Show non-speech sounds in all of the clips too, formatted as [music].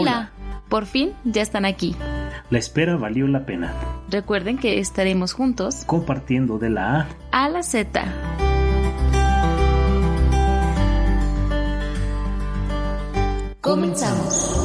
Hola. Por fin ya están aquí. La espera valió la pena. Recuerden que estaremos juntos compartiendo de la A a la Z. Comenzamos.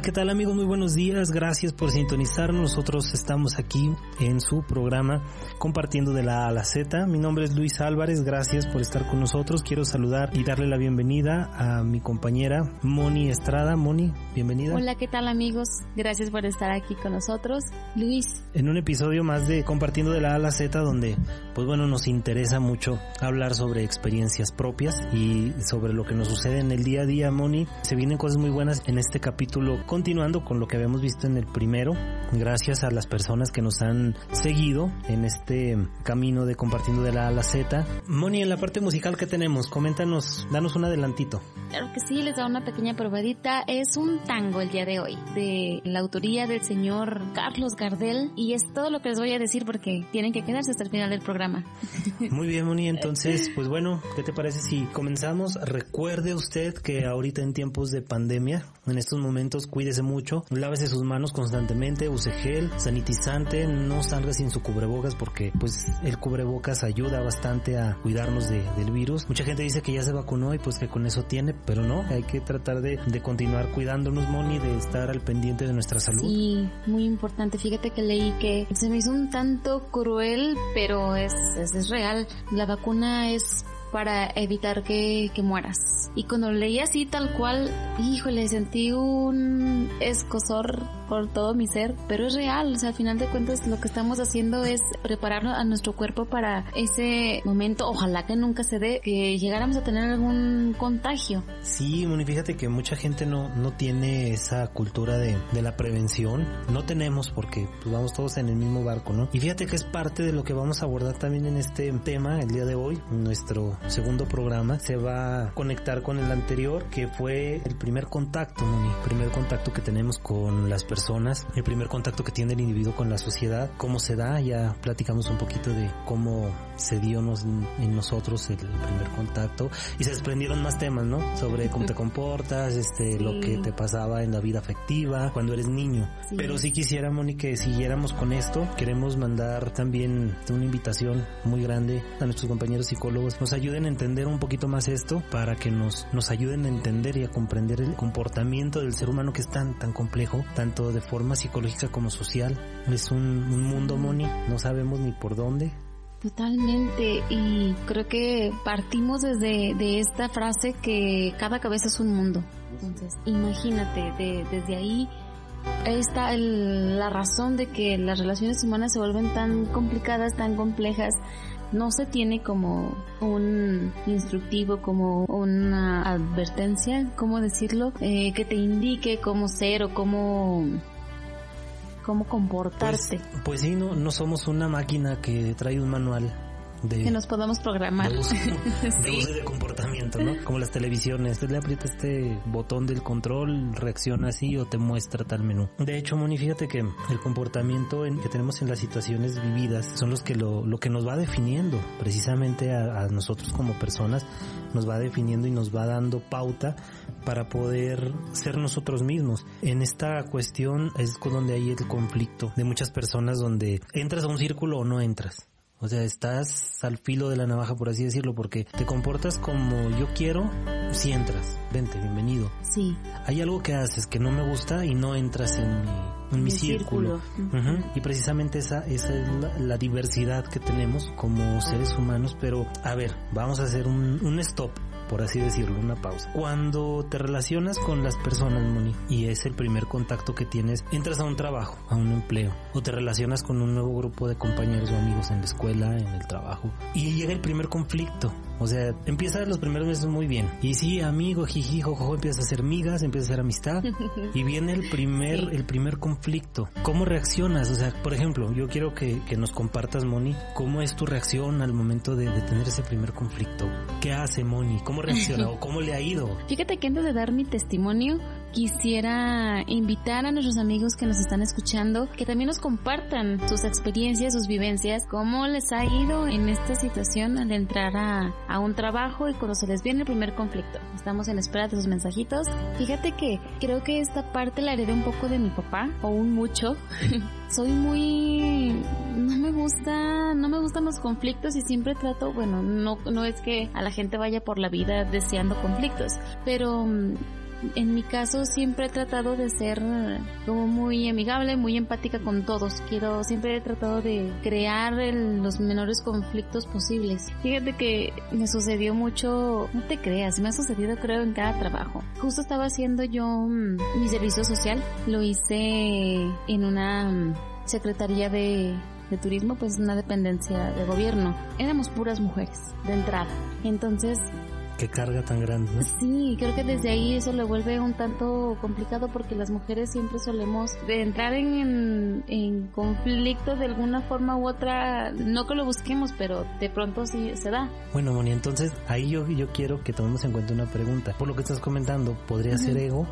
Hola, ¿qué tal amigos? Muy buenos días. Gracias por sintonizarnos. Nosotros estamos aquí en su programa compartiendo de la A a la Z. Mi nombre es Luis Álvarez. Gracias por estar con nosotros. Quiero saludar y darle la bienvenida a mi compañera Moni Estrada. Moni, bienvenida. Hola, ¿qué tal amigos? Gracias por estar aquí con nosotros. Luis. En un episodio más de compartiendo de la A a la Z donde, pues bueno, nos interesa mucho hablar sobre experiencias propias y sobre lo que nos sucede en el día a día, Moni. Se vienen cosas muy buenas en este capítulo continuando con lo que habíamos visto en el primero, gracias a las personas que nos han seguido en este camino de compartiendo de la A a la Z. Moni, en la parte musical que tenemos, coméntanos, danos un adelantito. Claro que sí, les da una pequeña probadita. Es un tango el día de hoy, de la autoría del señor Carlos Gardel, y es todo lo que les voy a decir porque tienen que quedarse hasta el final del programa. [laughs] Muy bien, Moni, entonces, pues bueno, ¿qué te parece si comenzamos? Recuerde usted que ahorita en tiempos de pandemia, en estos momentos, cuídese mucho, lávese sus manos constantemente, use gel, sanitizante, no salga sin su cubrebocas porque pues el cubrebocas ayuda bastante a cuidarnos de, del virus. Mucha gente dice que ya se vacunó y pues que con eso tiene, pero no, hay que tratar de, de continuar cuidándonos, Moni, de estar al pendiente de nuestra salud. Sí, muy importante. Fíjate que leí que se me hizo un tanto cruel, pero es, es, es real. La vacuna es para evitar que, que, mueras. Y cuando leí así tal cual, híjole, sentí un escosor por todo mi ser, pero es real, o sea, al final de cuentas lo que estamos haciendo es preparar a nuestro cuerpo para ese momento, ojalá que nunca se dé, que llegáramos a tener algún contagio. Sí, Moni, fíjate que mucha gente no, no tiene esa cultura de, de la prevención, no tenemos porque pues, vamos todos en el mismo barco, ¿no? Y fíjate que es parte de lo que vamos a abordar también en este tema el día de hoy, nuestro segundo programa se va a conectar con el anterior que fue el primer contacto, Moni, primer contacto que tenemos con las personas personas, el primer contacto que tiene el individuo con la sociedad, cómo se da, ya platicamos un poquito de cómo se dio nos, en nosotros el primer contacto y se desprendieron más temas, ¿no? Sobre cómo te [laughs] comportas, este, sí. lo que te pasaba en la vida afectiva cuando eres niño. Sí. Pero si quisiera, Moni, que siguiéramos con esto, queremos mandar también una invitación muy grande a nuestros compañeros psicólogos, nos ayuden a entender un poquito más esto para que nos, nos ayuden a entender y a comprender el comportamiento del ser humano que es tan, tan complejo, tanto de forma psicológica como social. Es un, un mundo, Moni, no sabemos ni por dónde, Totalmente, y creo que partimos desde de esta frase que cada cabeza es un mundo. Entonces, imagínate, de, desde ahí está el, la razón de que las relaciones humanas se vuelven tan complicadas, tan complejas. No se tiene como un instructivo, como una advertencia, ¿cómo decirlo? Eh, que te indique cómo ser o cómo cómo comportarte. Pues, pues sí, no, no somos una máquina que trae un manual. De, que nos podamos programar. [laughs] De uso, de, uso de comportamiento, ¿no? Como las televisiones. Le aprieta este botón del control, reacciona así o te muestra tal menú. De hecho, Moni, fíjate que el comportamiento en, que tenemos en las situaciones vividas son los que lo, lo que nos va definiendo precisamente a, a nosotros como personas, nos va definiendo y nos va dando pauta para poder ser nosotros mismos. En esta cuestión es donde hay el conflicto de muchas personas donde entras a un círculo o no entras. O sea, estás al filo de la navaja, por así decirlo, porque te comportas como yo quiero, si entras. Vente, bienvenido. Sí. Hay algo que haces que no me gusta y no entras en mi, en mi, mi círculo. círculo. Uh -huh. Y precisamente esa, esa es la, la, diversidad que tenemos como seres humanos. Pero, a ver, vamos a hacer un, un stop por así decirlo, una pausa. Cuando te relacionas con las personas, Moni, y es el primer contacto que tienes, entras a un trabajo, a un empleo, o te relacionas con un nuevo grupo de compañeros o amigos en la escuela, en el trabajo, y llega el primer conflicto. O sea, empieza los primeros meses muy bien. Y sí, amigo, jiji, jojo, empiezas a hacer migas, empiezas a hacer amistad. [laughs] y viene el primer, el primer conflicto. ¿Cómo reaccionas? O sea, por ejemplo, yo quiero que, que nos compartas, Moni, cómo es tu reacción al momento de, de tener ese primer conflicto. ¿Qué hace Moni? ¿Cómo reacciona? ¿O cómo le ha ido? [laughs] Fíjate que antes de dar mi testimonio, quisiera invitar a nuestros amigos que nos están escuchando que también nos compartan sus experiencias, sus vivencias, cómo les ha ido en esta situación al entrar a, a un trabajo y cuando se les viene el primer conflicto. Estamos en espera de sus mensajitos. Fíjate que creo que esta parte la heredé un poco de mi papá, o un mucho. [laughs] Soy muy... no me gusta, no me gustan los conflictos y siempre trato, bueno, no, no es que a la gente vaya por la vida deseando conflictos, pero en mi caso siempre he tratado de ser como muy amigable, muy empática con todos. Quiero, siempre he tratado de crear el, los menores conflictos posibles. Fíjate que me sucedió mucho, no te creas, me ha sucedido creo en cada trabajo. Justo estaba haciendo yo mm, mi servicio social, lo hice en una mm, secretaría de turismo, pues una dependencia de gobierno. Éramos puras mujeres de entrada. Entonces qué carga tan grande. ¿no? Sí, creo que desde ahí eso lo vuelve un tanto complicado porque las mujeres siempre solemos de entrar en, en, conflicto de alguna forma u otra, no que lo busquemos, pero de pronto sí se da. Bueno, Moni, entonces ahí yo, yo quiero que tomemos en cuenta una pregunta. Por lo que estás comentando, ¿podría uh -huh. ser ego?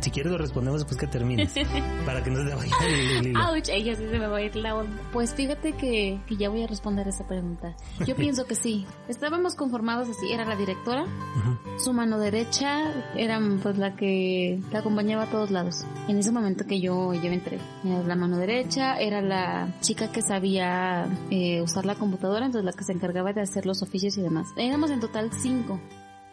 Si quieres lo respondemos después que termines. [laughs] para que no se te vaya el, hilo. Ouch, ella sí se me va a ir la onda. Pues fíjate que, que ya voy a responder esa pregunta. Yo [laughs] pienso que sí. Estábamos conformados así. Era la directora, uh -huh. su mano derecha era pues la que la acompañaba a todos lados. En ese momento que yo, yo entré. Era la mano derecha, era la chica que sabía eh, usar la computadora, entonces la que se encargaba de hacer los oficios y demás. Éramos en total cinco.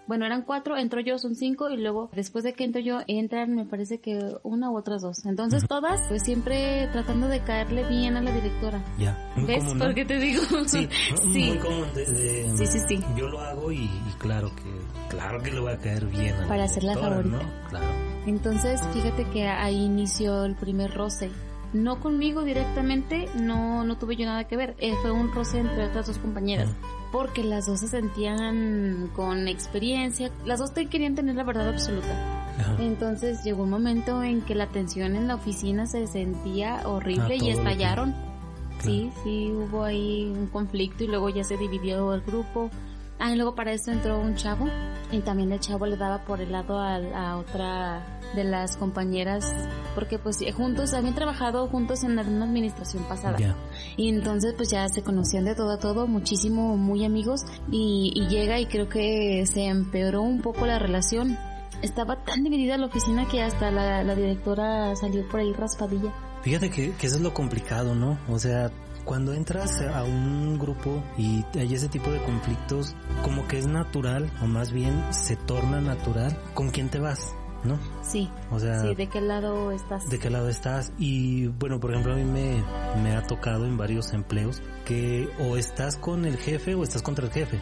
Bueno, eran cuatro, entro yo, son cinco, y luego después de que entro yo, entran me parece que una u otras dos. Entonces uh -huh. todas, pues siempre tratando de caerle bien a la directora. Ya. ¿Ves? Común, ¿Por qué te digo? Sí, [laughs] sí. muy común. De, de, sí, sí, sí. Yo lo hago y, y, claro que claro que le voy a caer bien a Para hacer la favorita. ¿no? Claro. Entonces, fíjate que ahí inició el primer roce. No conmigo directamente, no, no tuve yo nada que ver. Eh, fue un roce entre otras dos compañeras. Porque las dos se sentían con experiencia, las dos querían tener la verdad absoluta. Ajá. Entonces llegó un momento en que la tensión en la oficina se sentía horrible y estallaron. Claro. Sí, sí, hubo ahí un conflicto y luego ya se dividió el grupo. Ah, y luego para eso entró un chavo y también el chavo le daba por el lado a, a otra de las compañeras porque pues juntos habían trabajado juntos en una administración pasada. Yeah. y entonces pues ya se conocían de todo a todo muchísimo muy amigos y, y llega y creo que se empeoró un poco la relación. Estaba tan dividida la oficina que hasta la, la directora salió por ahí raspadilla. Fíjate que, que eso es lo complicado no o sea cuando entras a un grupo y hay ese tipo de conflictos, como que es natural, o más bien se torna natural, con quién te vas. ¿no? Sí. O sea, sí, ¿de qué lado estás? ¿De qué lado estás? Y bueno, por ejemplo, a mí me, me ha tocado en varios empleos que o estás con el jefe o estás contra el jefe.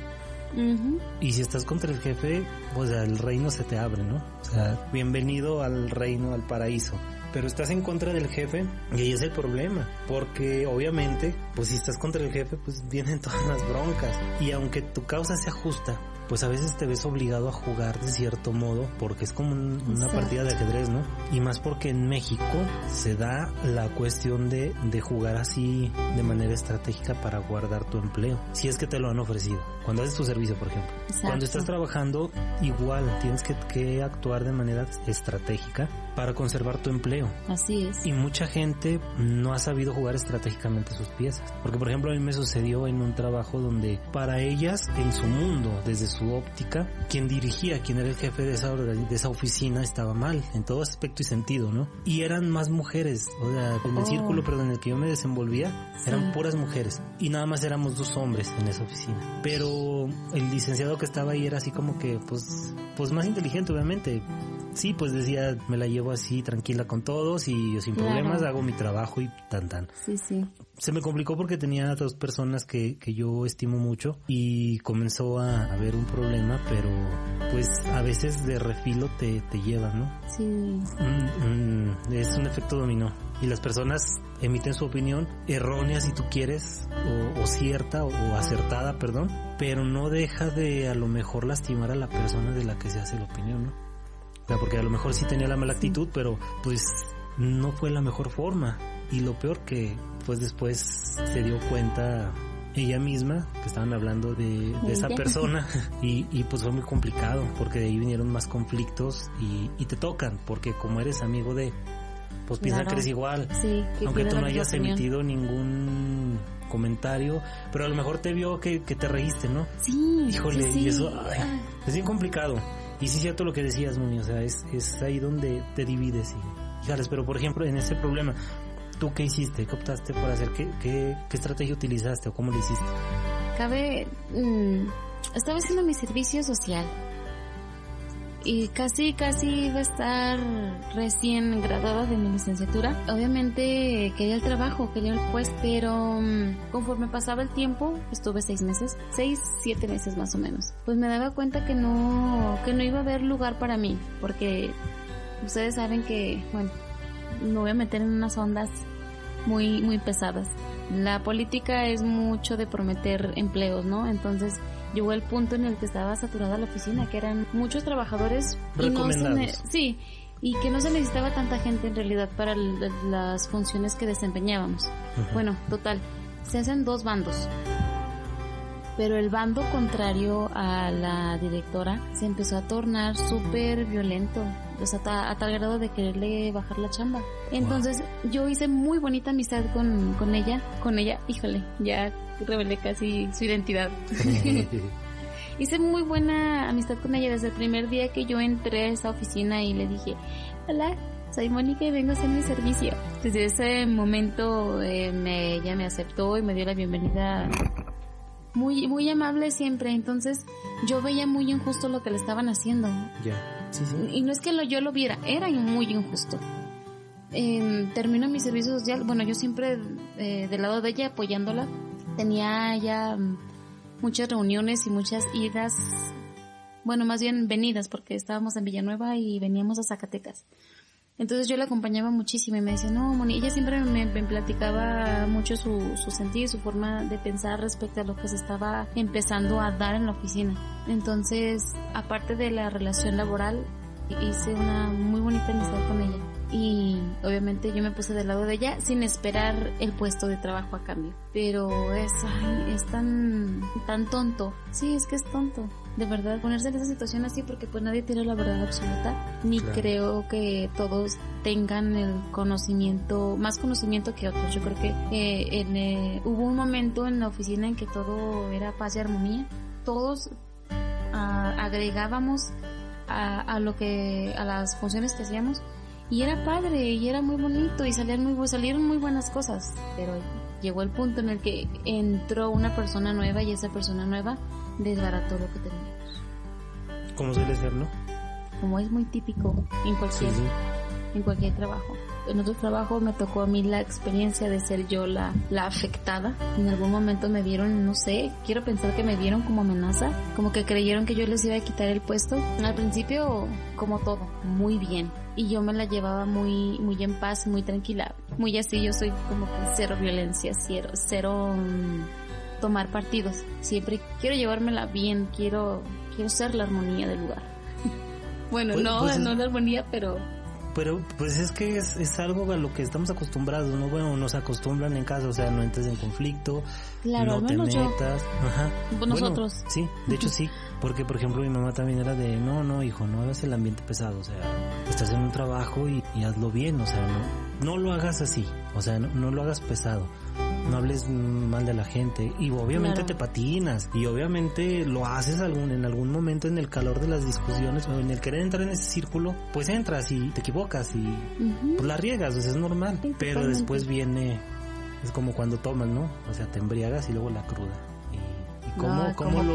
Uh -huh. Y si estás contra el jefe, o sea, el reino se te abre, ¿no? O sea, bienvenido al reino, al paraíso pero estás en contra del jefe y ahí es el problema, porque obviamente, pues si estás contra el jefe, pues vienen [laughs] todas las broncas. Y aunque tu causa sea justa, pues a veces te ves obligado a jugar de cierto modo porque es como un, una partida de ajedrez, ¿no? Y más porque en México se da la cuestión de, de jugar así de manera estratégica para guardar tu empleo, si es que te lo han ofrecido. Cuando haces tu servicio, por ejemplo. Exacto. Cuando estás trabajando, igual tienes que, que actuar de manera estratégica para conservar tu empleo. Así es. Y mucha gente no ha sabido jugar estratégicamente sus piezas. Porque, por ejemplo, a mí me sucedió en un trabajo donde para ellas, en su mundo, desde su óptica, quien dirigía, quien era el jefe de esa, de esa oficina estaba mal, en todo aspecto y sentido, ¿no? Y eran más mujeres, o sea, en el oh. círculo, perdón, en el que yo me desenvolvía, sí. eran puras mujeres. Y nada más éramos dos hombres en esa oficina. Pero el licenciado que estaba ahí era así como que, pues, pues más inteligente, obviamente sí, pues decía, me la llevo así tranquila con todos y yo sin claro. problemas hago mi trabajo y tan tan. Sí, sí. Se me complicó porque tenía dos personas que, que yo estimo mucho y comenzó a haber un problema, pero pues a veces de refilo te, te lleva, ¿no? Sí. Mm, mm, es un efecto dominó. y las personas emiten su opinión errónea si tú quieres o, cierta o, acertada, perdón, pero no deja de a lo mejor lastimar a la persona de la que se hace la opinión, ¿no? O sea, porque a lo mejor sí tenía la mala actitud, pero pues no fue la mejor forma. Y lo peor que pues después se dio cuenta ella misma, que estaban hablando de, esa persona [laughs] y, y, pues fue muy complicado porque de ahí vinieron más conflictos y, y te tocan porque como eres amigo de, pues piensan que eres igual, aunque tú no hayas emitido ningún comentario, pero a lo mejor te vio que, te reíste, ¿no? Sí. Híjole, y eso es bien complicado. Y sí es cierto lo que decías, Muni, o sea, es, es ahí donde te divides y, híjales, pero por ejemplo, en ese problema, ¿Tú qué hiciste? ¿Qué optaste por hacer? ¿Qué, qué, estrategia utilizaste o cómo lo hiciste? Cabe... Mm, estaba haciendo mi servicio social. Y casi, casi iba a estar recién graduada de mi licenciatura. Obviamente quería el trabajo, quería el puesto, pero mm, conforme pasaba el tiempo, estuve seis meses, seis, siete meses más o menos. Pues me daba cuenta que no, que no iba a haber lugar para mí, porque ustedes saben que, bueno, me voy a meter en unas ondas muy, muy pesadas. La política es mucho de prometer empleos, ¿no? Entonces llegó el punto en el que estaba saturada la oficina, que eran muchos trabajadores y no se sí, y que no se necesitaba tanta gente en realidad para las funciones que desempeñábamos. Bueno, total, se hacen dos bandos. Pero el bando contrario a la directora se empezó a tornar súper violento pues a, tal grado de quererle bajar la chamba. Entonces yo hice muy bonita amistad con, con ella, con ella, híjole, ya revelé casi su identidad. [laughs] hice muy buena amistad con ella desde el primer día que yo entré a esa oficina y le dije, hola, soy Mónica y vengo a hacer mi servicio. Desde ese momento eh, me, ella me aceptó y me dio la bienvenida muy, muy amable siempre. Entonces yo veía muy injusto lo que le estaban haciendo. Ya. Y no es que lo, yo lo viera, era muy injusto. Eh, termino mi servicio social, bueno, yo siempre eh, del lado de ella apoyándola, tenía ya mm, muchas reuniones y muchas idas, bueno, más bien venidas, porque estábamos en Villanueva y veníamos a Zacatecas. Entonces yo la acompañaba muchísimo y me decía, no, Moni, ella siempre me, platicaba mucho su, su sentido y su forma de pensar respecto a lo que se estaba empezando a dar en la oficina. Entonces, aparte de la relación laboral, hice una muy bonita amistad con ella. Y obviamente yo me puse del lado de ella sin esperar el puesto de trabajo a cambio. Pero es, ay, es tan, tan tonto. Sí, es que es tonto de verdad ponerse en esa situación así porque pues nadie tiene la verdad absoluta ni creo que todos tengan el conocimiento más conocimiento que otros. Yo creo que eh, en, eh, hubo un momento en la oficina en que todo era paz y armonía. Todos ah, agregábamos a, a, lo que a las funciones que hacíamos y era padre y era muy bonito y salían muy salieron muy buenas cosas. Pero llegó el punto en el que entró una persona nueva y esa persona nueva desbarató lo que teníamos. Como suele ser, ¿no? Como es muy típico en cualquier, en cualquier trabajo. En otro trabajo me tocó a mí la experiencia de ser yo la, la afectada. En algún momento me vieron, no sé, quiero pensar que me vieron como amenaza, como que creyeron que yo les iba a quitar el puesto. Al principio, como todo, muy bien. Y yo me la llevaba muy, muy en paz, muy tranquila. Muy así, yo soy como que cero violencia, cero, cero mm, tomar partidos. Siempre quiero llevármela bien, quiero, quiero ser la armonía del lugar. [laughs] bueno, pues, no, pues no la armonía, pero pero pues es que es, es, algo a lo que estamos acostumbrados, ¿no? Bueno, nos acostumbran en casa, o sea, no entres en conflicto, claro, no te metas. Ajá. Nosotros. sí, de hecho sí, porque por ejemplo mi mamá también era de, no, no, hijo, no hagas el ambiente pesado, o sea, estás en un trabajo y, y hazlo bien, o sea, no, no lo hagas así, o sea, no, no lo hagas pesado no hables mal de la gente. Y obviamente te patinas y obviamente lo haces algún en algún momento en el calor de las discusiones o en el querer entrar en ese círculo pues entras y te equivocas y pues la riegas es normal. Pero después viene es como cuando tomas no o sea te embriagas y luego la cruda. Y, cómo, cómo, lo,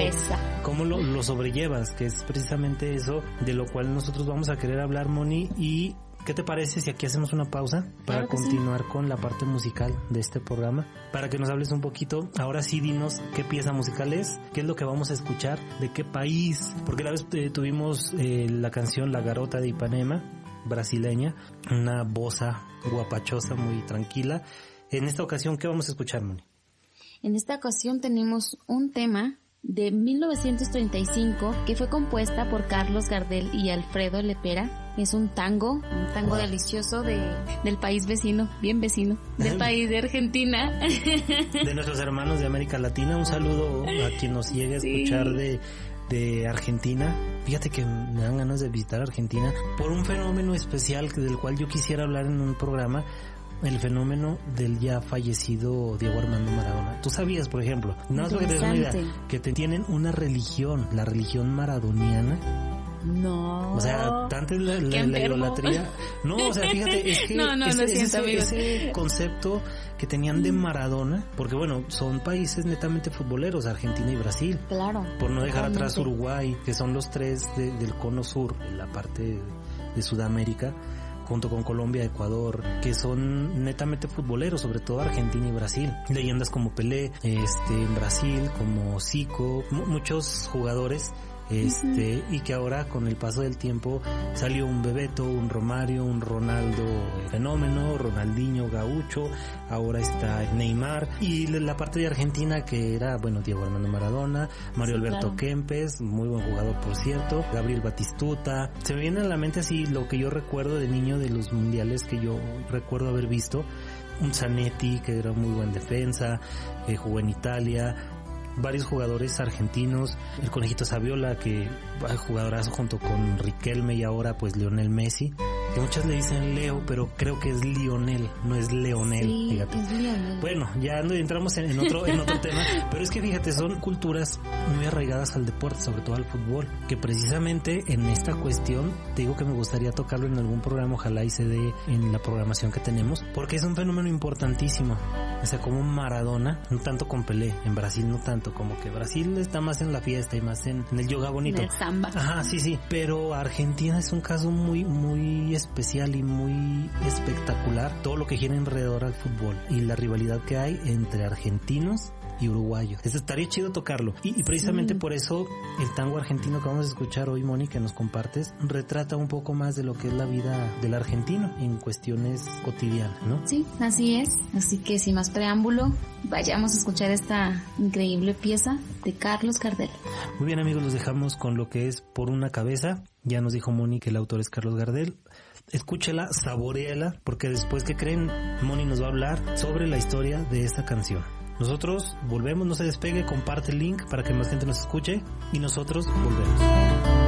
cómo lo, lo sobrellevas que es precisamente eso de lo cual nosotros vamos a querer hablar Moni y ¿Qué te parece si aquí hacemos una pausa para continuar con la parte musical de este programa? Para que nos hables un poquito, ahora sí dinos qué pieza musical es, qué es lo que vamos a escuchar, de qué país, porque la vez eh, tuvimos eh, la canción La Garota de Ipanema, brasileña, una bosa guapachosa, muy tranquila. En esta ocasión, ¿qué vamos a escuchar, Moni? En esta ocasión tenemos un tema de 1935 que fue compuesta por Carlos Gardel y Alfredo Lepera. Es un tango, un tango delicioso de, del país vecino, bien vecino, del país de Argentina. [laughs] De nuestros hermanos de América Latina, un saludo a quien nos llegue a escuchar de, de Argentina. Fíjate que me dan ganas de visitar Argentina por un fenómeno especial del cual yo quisiera hablar en un programa el fenómeno del ya fallecido Diego Armando Maradona. Tú sabías, por ejemplo, nada más porque te una idea, que te tienen una religión, la religión maradoniana. No. O sea, tanto es la, la, la idolatría. No, o sea, fíjate, es que [laughs] no, no, ese, siento, ese, ese concepto que tenían de Maradona, porque bueno, son países netamente futboleros, Argentina y Brasil. Claro. Por no dejar atrás Uruguay, que son los tres de- del cono sur, en la parte de Sudamérica, junto con Colombia, Ecuador, que son netamente futboleros, sobre todo Argentina y Brasil. Leyendas como Pelé, este, en Brasil, como Zico, mu- muchos jugadores este y que ahora con el paso del tiempo salió un Bebeto, un Romario, un Ronaldo fenómeno, Ronaldinho gaucho, ahora está Neymar y la la parte de Argentina que era bueno Diego Armando Maradona, Mario Sí, Alberto claro. Kempes, muy buen jugador por cierto, Gabriel Batistuta, se me viene a la mente así lo que yo recuerdo de niño de los mundiales que yo recuerdo haber visto, un Zanetti que era muy buen defensa, eh, jugó en Italia, varios jugadores argentinos, el conejito Saviola que va jugadorazo junto con Riquelme y ahora pues Lionel Messi, que muchas le dicen Leo, pero creo que es Lionel, no es Leonel, Sí, fíjate. es Lionel. Bueno, ya no entramos en, en otro en otro [laughs] tema, pero es que fíjate, son culturas muy arraigadas al deporte, sobre todo al fútbol, que precisamente en esta cuestión te digo que me gustaría tocarlo en algún programa, ojalá y se dé en la programación que tenemos, porque es un fenómeno importantísimo. O sea, como Maradona, no tanto con Pelé, en Brasil no tanto, como que Brasil está más en la fiesta y más en, en el yoga bonito. Del samba. Ajá, sí, sí. Pero Argentina es un caso muy, muy especial y muy espectacular. Todo lo que gira alrededor al fútbol y la rivalidad que hay entre argentinos y uruguayos. Eso estaría chido tocarlo. Y, y precisamente Sí. por eso el tango argentino que vamos a escuchar hoy, Moni, que nos compartes, retrata un poco más de lo que es la vida del argentino en cuestiones cotidianas, ¿no? Sí, así es. Así que sin más preámbulo, vayamos a escuchar esta increíble pieza de Carlos Gardel. Muy bien amigos, los dejamos con lo que es Por una cabeza. Ya nos dijo Moni que el autor es Carlos Gardel. Escúchela, saboreala, porque después que creen, Moni nos va a hablar sobre la historia de esta canción. Nosotros volvemos, no se despegue, comparte el link para que más gente nos escuche y nosotros volvemos.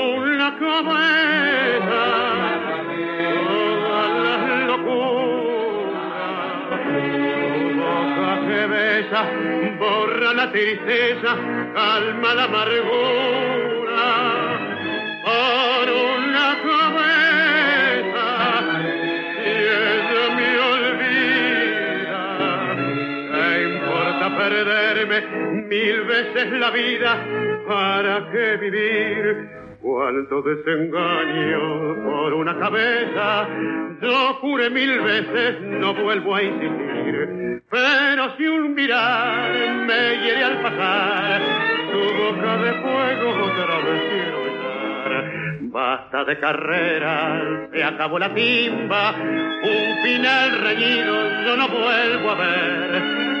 borra la tristeza calma la amargura por una cabeza si ella me olvida ¿Qué importa perderme mil veces la vida? ¿Para qué vivir? Cuánto desengaño por una cabeza. Yo juré mil veces, no vuelvo a insistir. Pero si un mirar me hiere al pasar, tu boca de fuego otra vez quiero. Basta de carrera, se acabó la timba, un final reñido yo no vuelvo a ver.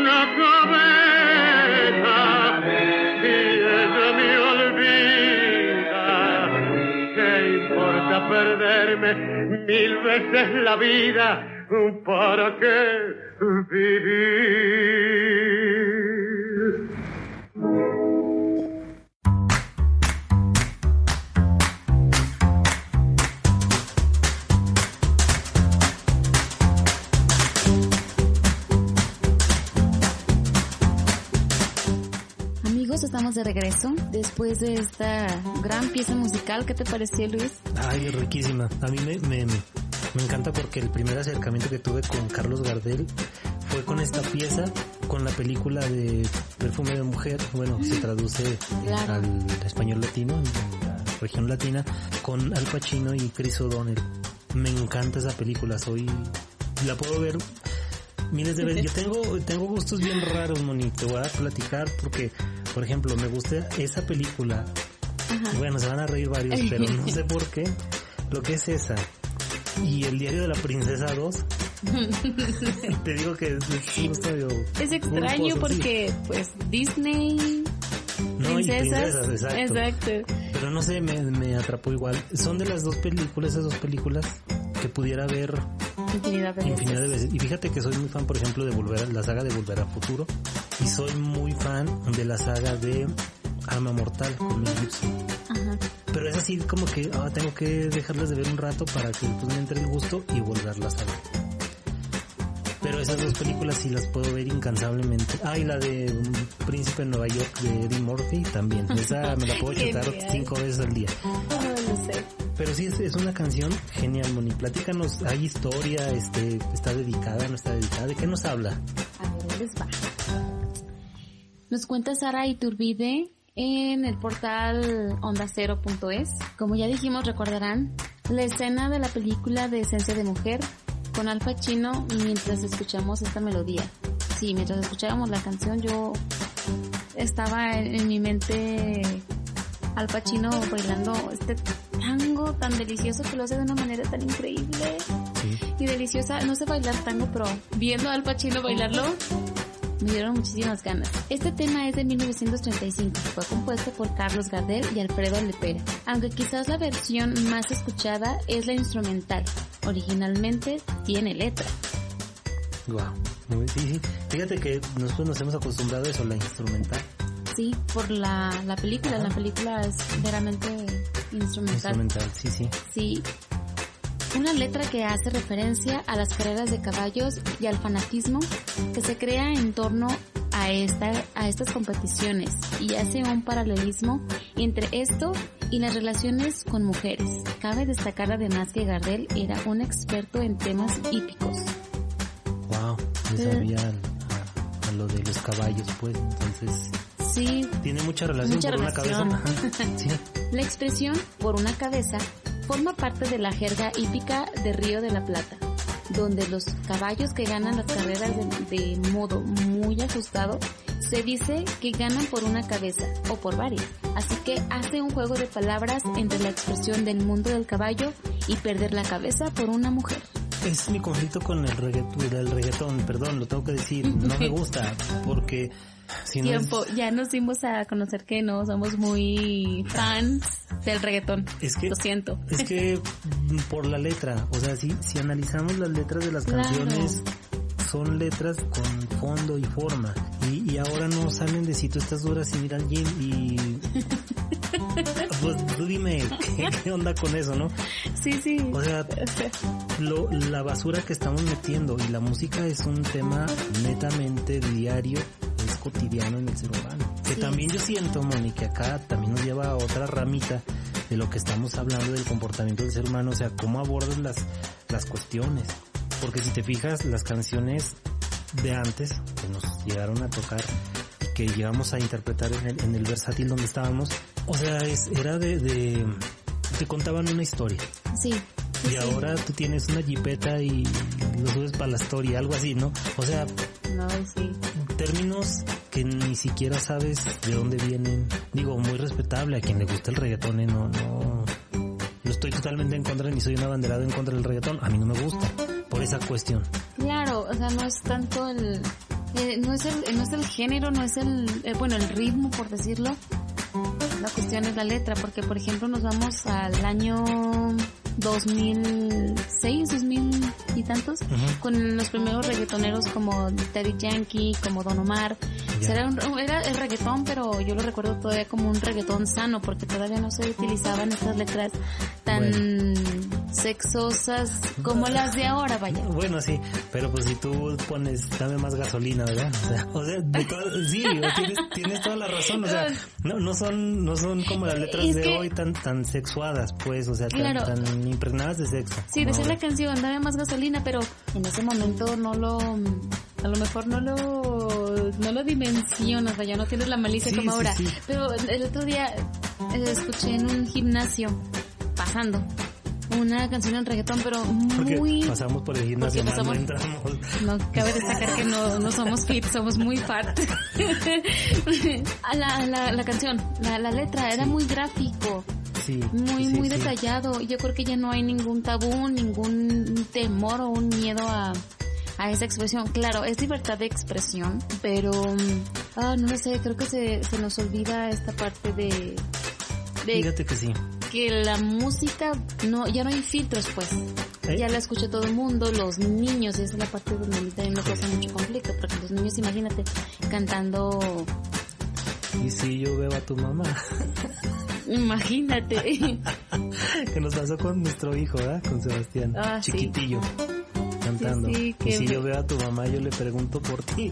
mil veces la vida? ¿Para qué vivir? De regreso después de esta gran pieza musical. ¿Qué te pareció, Luis? Ay, riquísima. A mí me, me, me encanta porque el primer acercamiento que tuve con Carlos Gardel fue con esta pieza, con la película de Perfume de Mujer, bueno, se traduce Claro. al español latino, en la región latina, con Al Pacino y Chris O'Donnell. Me encanta esa película, soy, la puedo ver miles de veces. Yo tengo, tengo gustos bien raros, Moni, te voy a platicar porque, por ejemplo, me gusta esa película. Ajá. Bueno, se van a reír varios, pero no [laughs] sé por qué. Lo que es esa. Y el diario de la princesa 2. [laughs] te digo que es, medio extraño sí. porque, pues, Disney, No, y princesas. princesas, exacto. exacto. Pero no sé, me, me atrapó igual. Son de las dos películas, esas dos películas que pudiera ver Infinidad de veces. infinidad de veces. Y fíjate que soy muy fan, por ejemplo, de volver a, la saga de Volver a Futuro. Y soy muy fan de la saga de Arma Mortal con Mel Gibson. Ajá. Pero es así como que ah, tengo que dejarlas de ver un rato para que después me entre el gusto y volverlas a ver. Pero esas dos películas sí las puedo ver incansablemente. Ah, y la de Príncipe en Nueva York de Eddie Murphy también. Esa me la puedo [laughs] chutar cinco veces al día. No lo sé. Pero sí, es, es una canción genial, Moni. Platícanos, ¿hay historia? Este, ¿Está dedicada? ¿No está dedicada? ¿De qué nos habla? A ver, les va. Nos cuenta Sara Iturbide en el portal ondacero.es. Como ya dijimos, recordarán la escena de la película de Esencia de Mujer con Al Pacino mientras escuchamos esta melodía. Sí, mientras escuchábamos la canción yo estaba en, mi mente Al Pacino bailando este tango tan delicioso que lo hace de una manera tan increíble Sí. y deliciosa. No sé bailar tango, pero viendo a Al Pacino bailarlo, me dieron muchísimas ganas. Este tema es de 1935, fue compuesto por Carlos Gardel y Alfredo Lepera, aunque quizás la versión más escuchada es la instrumental. Originalmente tiene letra. Wow. Sí. Fíjate que nosotros nos hemos acostumbrado a eso, la instrumental. Sí, por la, la película, la película es veramente instrumental. Instrumental, sí, sí. Sí. Una letra que hace referencia a las carreras de caballos y al fanatismo que se crea en torno a, esta, a estas competiciones y hace un paralelismo entre esto y las relaciones con mujeres. Cabe destacar además que Gardel era un experto en temas hípicos. Wow. Yo Sí. sabía a, a lo de los caballos, pues. Entonces, Sí, tiene mucha relación Mucha por una cabeza. Ajá. Sí. [laughs] La expresión por una cabeza forma parte de la jerga hípica de Río de la Plata, donde los caballos que ganan las carreras de, de modo muy ajustado se dice que ganan por una cabeza o por varias. Así que hace un juego de palabras entre la expresión del mundo del caballo y perder la cabeza por una mujer. Es mi conflicto con el reggaetón, el reggaetón, perdón, lo tengo que decir. No me [laughs] gusta porque si no es- Tiempo, ya nos dimos a conocer que no somos muy fans del reggaetón. Es que- Lo siento. Es que mm, por la letra, o sea, si, si analizamos las letras de las Claro. canciones, son letras con fondo y forma. Y, y ahora no salen de si tú estás dura sin ir al gym y... [laughs] Pues dime, ¿qué, [laughs] qué onda con eso, no? Sí, sí. O sea, [laughs] lo, la basura que estamos metiendo y la música es un tema netamente diario, es cotidiano en el ser humano. Que Sí. también yo siento, Moni, que acá también nos lleva a otra ramita de lo que estamos hablando del comportamiento del ser humano, o sea, cómo abordas las, las cuestiones. Porque si te fijas, las canciones de antes que nos llegaron a tocar que llegamos a interpretar en el, en el versátil donde estábamos, o sea, es, era de, de, te contaban una historia. Sí. Y ahora tú tienes una jipeta y lo subes para la story, algo así, ¿no? O sea, no, sí. términos que ni siquiera sabes de dónde vienen. Digo, muy respetable a quien le gusta el reggaetón, ¿eh? no, no, no estoy totalmente en contra ni soy un abanderado en contra del reggaetón. A mí no me gusta por esa cuestión. Claro, o sea, no es tanto el, eh, no es el, no es el género, no es el, eh, bueno, el ritmo, por decirlo. La cuestión es la letra, porque por ejemplo nos vamos al año 2006, 2000 y tantos, con los primeros reggaetoneros como Daddy Yankee, como Don Omar. era, era, el reggaetón, pero yo lo recuerdo todavía como un reggaetón sano, porque todavía no se utilizaban estas letras tan sexosas como las de ahora, vaya. [laughs] Bueno, sí, pero pues si tú pones, dame más gasolina, ¿verdad? O sea, sí, tienes, tienes, toda la razón, o sea, no, no son, no son como las letras de hoy tan, tan sexuadas, pues, o sea, tan, tan impregnadas de sexo. Sí, decir la canción, dame más gasolina, pero en ese momento no lo, a lo mejor no lo, no lo dimensionas, ya no tienes la malicia como ahora. Pero el otro día eh, escuché en un gimnasio, pasando, una canción en reggaetón, pero muy... pasamos por el gimnasio, pasamos... no, cabe destacar que no, no somos fit, somos muy fat. [laughs] la, la, la canción, la, la letra, era muy gráfico muy, muy detallado. Yo creo que ya no hay ningún tabú, ningún temor o un miedo a, a esa expresión. Claro, es libertad de expresión, pero, ah, no lo sé, creo que se, se nos olvida esta parte de, de... Fíjate que sí. Que la música, no, ya no hay filtros pues. ¿Eh? Ya la escucha todo el mundo, los niños, esa es la parte donde a mí también me causa mucho conflicto, porque los niños, imagínate, cantando... Y si yo veo a tu mamá. Imagínate. [laughs] que nos pasó con nuestro hijo, ¿verdad? Con Sebastián. Ah, chiquitillo. Cantando. y si yo veo a tu mamá, yo le pregunto por ti.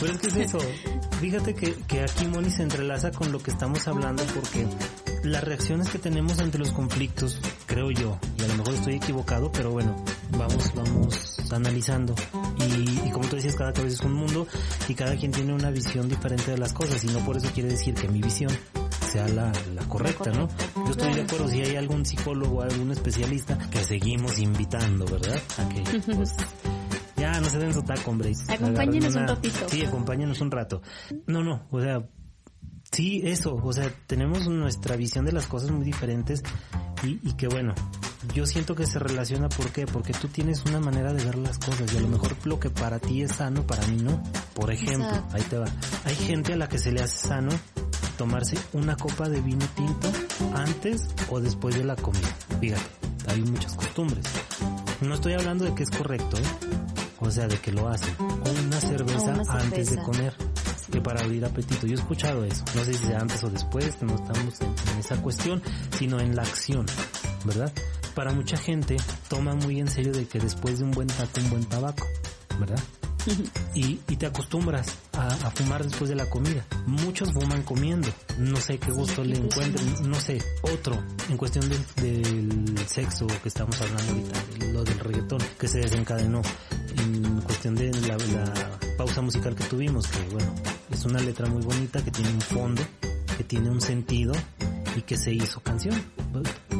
Pero es que es eso. [laughs] Fíjate que, que aquí Moni se entrelaza con lo que estamos hablando porque las reacciones que tenemos ante los conflictos, creo yo, y a lo mejor estoy equivocado, pero bueno, vamos, vamos analizando. Y, y, como tú decías, cada cabeza es un mundo y cada quien tiene una visión diferente de las cosas y no por eso quiere decir que mi visión sea la, correcta, ¿no? Yo estoy de acuerdo si hay algún psicólogo algún especialista que seguimos invitando, ¿verdad? A que pues, ya no se den su taco, hombre. Acompáñenos un ratito. Sí, acompáñenos un rato. No, no, o sea, sí, eso, o sea, tenemos nuestra visión de las cosas muy diferentes y, y que bueno, yo siento que se relaciona, ¿por qué? Porque tú tienes una manera de ver las cosas y a lo mejor lo que para ti es sano, para mí no. Por ejemplo, ahí te va. Hay gente a la que se le hace sano tomarse una copa de vino tinto antes o después de la comida. Fíjate, hay muchas costumbres. No estoy hablando de que es correcto, ¿eh? o sea, de que lo hacen. O una cerveza, antes de comer, que para abrir apetito. Yo he escuchado eso. No sé si sea antes o después, no estamos en, en esa cuestión, sino en la acción, ¿verdad? Para mucha gente toma muy en serio de que después de un buen taco, un buen tabaco, ¿verdad? y, te acostumbras a, fumar después de la comida. Muchos fuman comiendo. No sé qué gusto le encuentren. No sé, otro, en cuestión del, sexo que estamos hablando ahorita, lo del reggaetón que se desencadenó. En cuestión de la, la pausa musical que tuvimos, que bueno, es una letra muy bonita, que tiene un fondo, que tiene un sentido y que se hizo canción.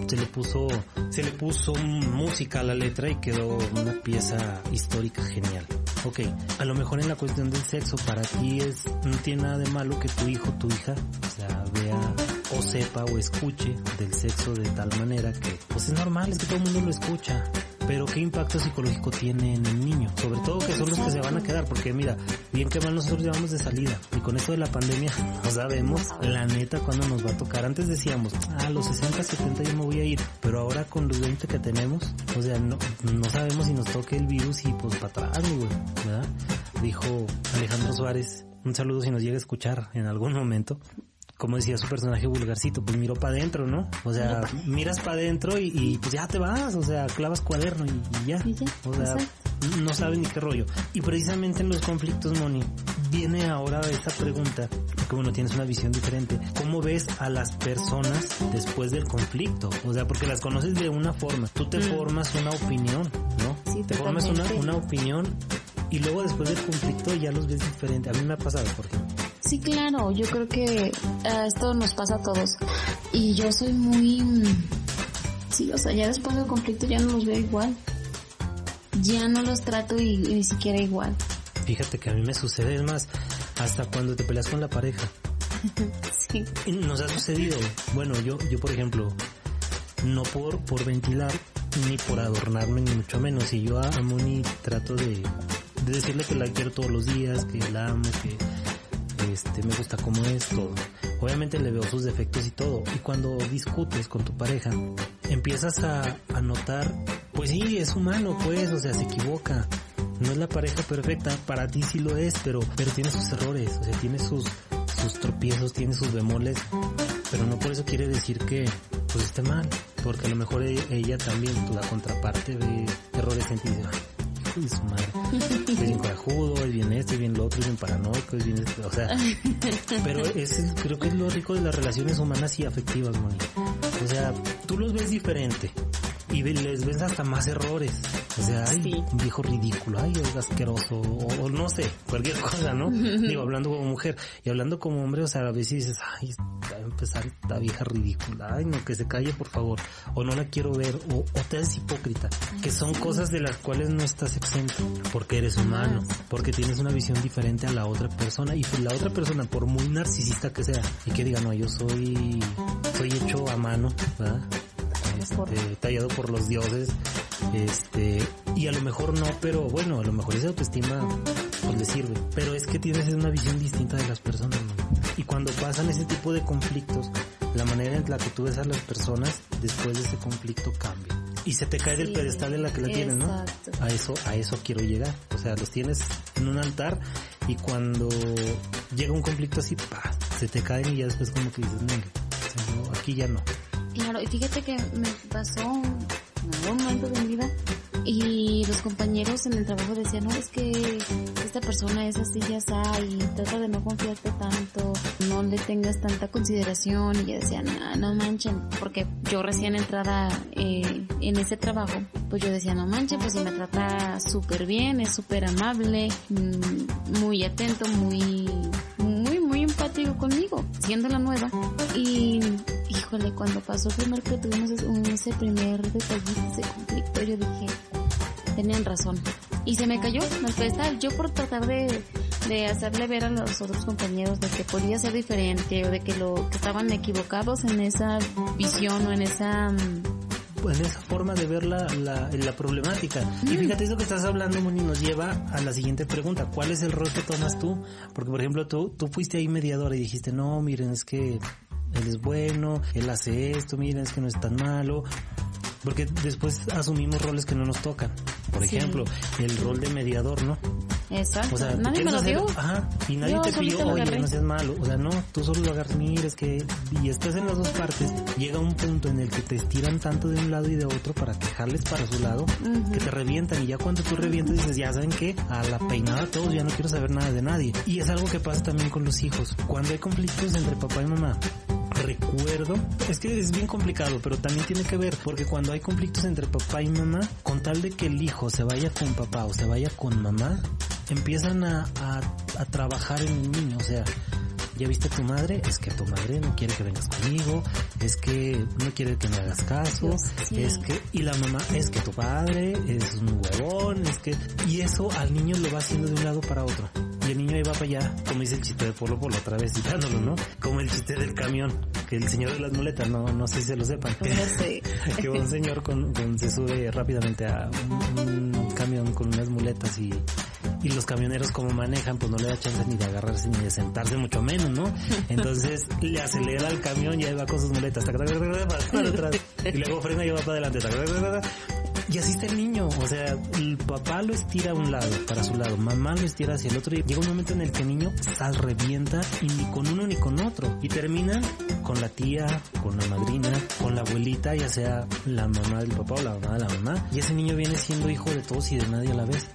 Se le puso, se le puso música a la letra y quedó una pieza histórica genial. Ok, a lo mejor en la cuestión del sexo para ti es, no tiene nada de malo que tu hijo, tu hija, o sea, vea o sepa o escuche del sexo de tal manera que, pues es normal, es que todo el mundo lo escucha pero qué impacto psicológico tiene en el niño, sobre todo que son los que se van a quedar, porque mira, bien que mal nosotros llevamos de salida y con esto de la pandemia [laughs] no sabemos la neta cuando nos va a tocar. Antes decíamos, a ah, los 60, 70 yo me voy a ir, pero ahora con los 20 que tenemos, o sea, no, no sabemos si nos toque el virus y pues para atrás, güey, ¿verdad? Dijo Alejandro Suárez, un saludo si nos llega a escuchar en algún momento como decía su personaje vulgarcito, pues miró para adentro, ¿no? O sea, miras para adentro y, pues ya te vas, o sea, clavas cuaderno y, ya. O sea, no sabes ni qué rollo. Y precisamente en los conflictos, Moni, viene ahora esta pregunta, porque bueno, tienes una visión diferente. ¿Cómo ves a las personas después del conflicto? O sea, porque las conoces de una forma, tú te mm. formas una opinión, ¿no? Sí, te formas una, una opinión y luego después del conflicto ya los ves diferente. A mí me ha pasado, por ejemplo. Sí, claro, yo creo que uh, esto nos pasa a todos. Y yo soy muy... mm, Sí, o sea, ya después del conflicto ya no los veo igual. Ya no los trato y, y ni siquiera igual. Fíjate que a mí me sucede, es más, hasta cuando te peleas con la pareja. [laughs] Sí. Nos ha sucedido. Bueno, yo, yo por ejemplo, no por, por ventilar ni por adornarme ni mucho menos. Y yo a a Moni trato de, de decirle que la quiero todos los días, que la amo, que este me gusta como es todo. Obviamente le veo sus defectos y todo. Y cuando discutes con tu pareja, empiezas a, notar, pues sí, es humano, pues, o sea, se equivoca. No es la pareja perfecta, para ti sí lo es, pero, pero tiene sus errores, o sea, tiene sus, sus tropiezos, tiene sus bemoles, pero no por eso quiere decir que pues esté mal, porque a lo mejor e- ella también, la contraparte ve errores en ti y dice, "Ay, hijo de su madre, es bien corajudo, es bien esto, es bien lo otro, es bien paranoico, es bien esto", o sea, [laughs] pero es, creo que es lo rico de las relaciones humanas y afectivas, Moni. O sea, tú los ves diferente y les ves hasta más errores. O sea, ay, Sí. un viejo ridículo, ay, es asqueroso, o, o no sé, cualquier [laughs] cosa, ¿no? Digo, hablando como mujer y hablando como hombre, o sea, a veces dices, ay, va a empezar esta vieja ridícula, ay, no, que se calle, por favor, o no la quiero ver, o, o te haces hipócrita, que son cosas de las cuales no estás exento, porque eres humano, porque tienes una visión diferente a la otra persona, y la otra persona, por muy narcisista que sea, y que diga, no, yo soy, soy hecho a mano, ¿verdad? Este, tallado por los dioses, este, y a lo mejor no, pero bueno, a lo mejor esa autoestima pues le sirve, pero es que tienes una visión distinta de las personas, ¿no? y cuando pasan ese tipo de conflictos, la manera en la que tú ves a las personas después de ese conflicto cambia, y se te cae del Sí, pedestal en la que la tienes, ¿no? A eso, a eso quiero llegar, o sea, los tienes en un altar y cuando llega un conflicto así, pa, se te caen y ya después como que dices, "Nel, o sea, no, aquí ya no. Claro, y fíjate que me pasó en algún momento de mi vida y los compañeros en el trabajo decían, no, es que esta persona es así, ya está, y trata de no confiarte tanto, no le tengas tanta consideración, y yo decía, no, no manchen, porque yo recién entrada eh, en ese trabajo, pues yo decía, no manchen, pues si me trata súper bien, es súper amable, mm, muy atento, muy, muy, muy empático conmigo, siendo la nueva, y híjole, cuando pasó primero que tuvimos ese- primer detallito, ese conflicto, yo dije, tenían razón. Y se me cayó el pedestal. Yo por tratar de, de hacerle ver a los otros compañeros de que podía ser diferente o de que lo que estaban equivocados en esa visión o en esa mm, en esa forma de ver la, la, la problemática. Y fíjate, eso que estás hablando, Moni, nos lleva a la siguiente pregunta. ¿Cuál es el rol que tomas tú? Porque, por ejemplo, tú, tú fuiste ahí mediadora y dijiste, no, miren, es que él es bueno, él hace esto, miren, es que no es tan malo. Porque después asumimos roles que no nos tocan. Por Sí. ejemplo, el rol de mediador, ¿no? exacto. O sea, Nadie me lo hacer- dio. Ajá, y nadie Yo te pidió, oye, agarré". no seas malo. O sea, no, tú solo lo agarras, mira, es que, y estás en las dos partes, llega un punto en el que te estiran tanto de un lado y de otro para quejarles para su lado, Ujú. que te revientan, y ya cuando tú revientas dices, ya saben que a la peinada todos, ya no quiero saber nada de nadie. Y es algo que pasa también con los hijos. Cuando hay conflictos entre papá y mamá, recuerdo, es que es bien complicado, pero también tiene que ver, porque cuando hay conflictos entre papá y mamá, con tal de que el hijo se vaya con papá o se vaya con mamá, empiezan a, a, a trabajar en el niño, o sea, ya viste a tu madre, es que tu madre no quiere que vengas conmigo, es que no quiere que me hagas caso, Dios, sí. es que, y la mamá, es que tu padre es un huevón, es que, y eso al niño lo va haciendo de un lado para otro. Y el niño va para allá, como dice el chiste de Polo Polo, otra vez citándolo, ¿no? Como el chiste del camión, que el señor de las muletas, no, no sé si se lo sepan. No sé. [laughs] que un señor con, con- se sube rápidamente a un, un camión con unas muletas y, y los camioneros como manejan pues no le da chance ni de agarrarse ni de sentarse mucho menos, ¿no? Entonces le acelera el camión y ahí va con sus muletas tac, tac, tac, tac, tac, para atrás y luego frena y va para adelante y así está el niño, o sea, el papá lo estira a un lado, para su lado, mamá lo estira hacia el otro y llega un momento en el que el niño sal revienta y ni con uno ni con otro y terminan con la tía, con la madrina, con la abuelita, ya sea la mamá del papá o la mamá de la mamá y ese niño viene siendo hijo de todos y de nadie a la vez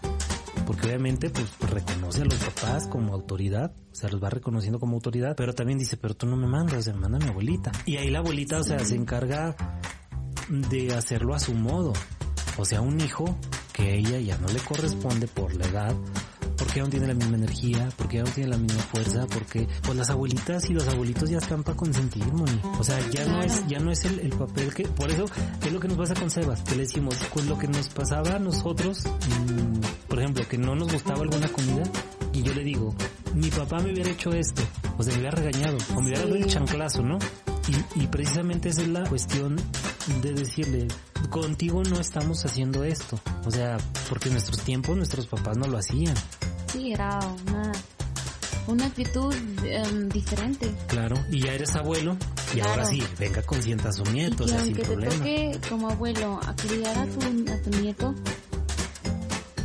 porque obviamente pues reconoce a los papás como autoridad, o sea, los va reconociendo como autoridad, pero también dice, pero tú no me mandas, o sea, manda mi abuelita. Y ahí la abuelita, o sea, se encarga de hacerlo a su modo. O sea, un hijo que ella ya no le corresponde por la edad, porque ya no tiene la misma energía, porque ya no tiene la misma fuerza, porque pues las abuelitas y los abuelitos ya están para consentir, Moni. O sea, ya no es, ya no es el, el, papel que, por eso es lo que nos pasa con Sebas, que le decimos, con lo que nos pasaba a nosotros, mmm, por ejemplo, que no nos gustaba alguna comida, y yo le digo, mi papá me hubiera hecho esto, o sea, me hubiera regañado, o me hubiera dado el chanclazo, ¿no? Y, y precisamente esa es la cuestión de decirle, contigo no estamos haciendo esto. O sea, porque en nuestros tiempos nuestros papás no lo hacían. Sí, era una, una actitud um, diferente. Claro, y ya eres abuelo y Claro. ahora sí, venga consienta a su nieto, y o sea, aunque sin te problema. toque como abuelo a criar a tu, a tu nieto,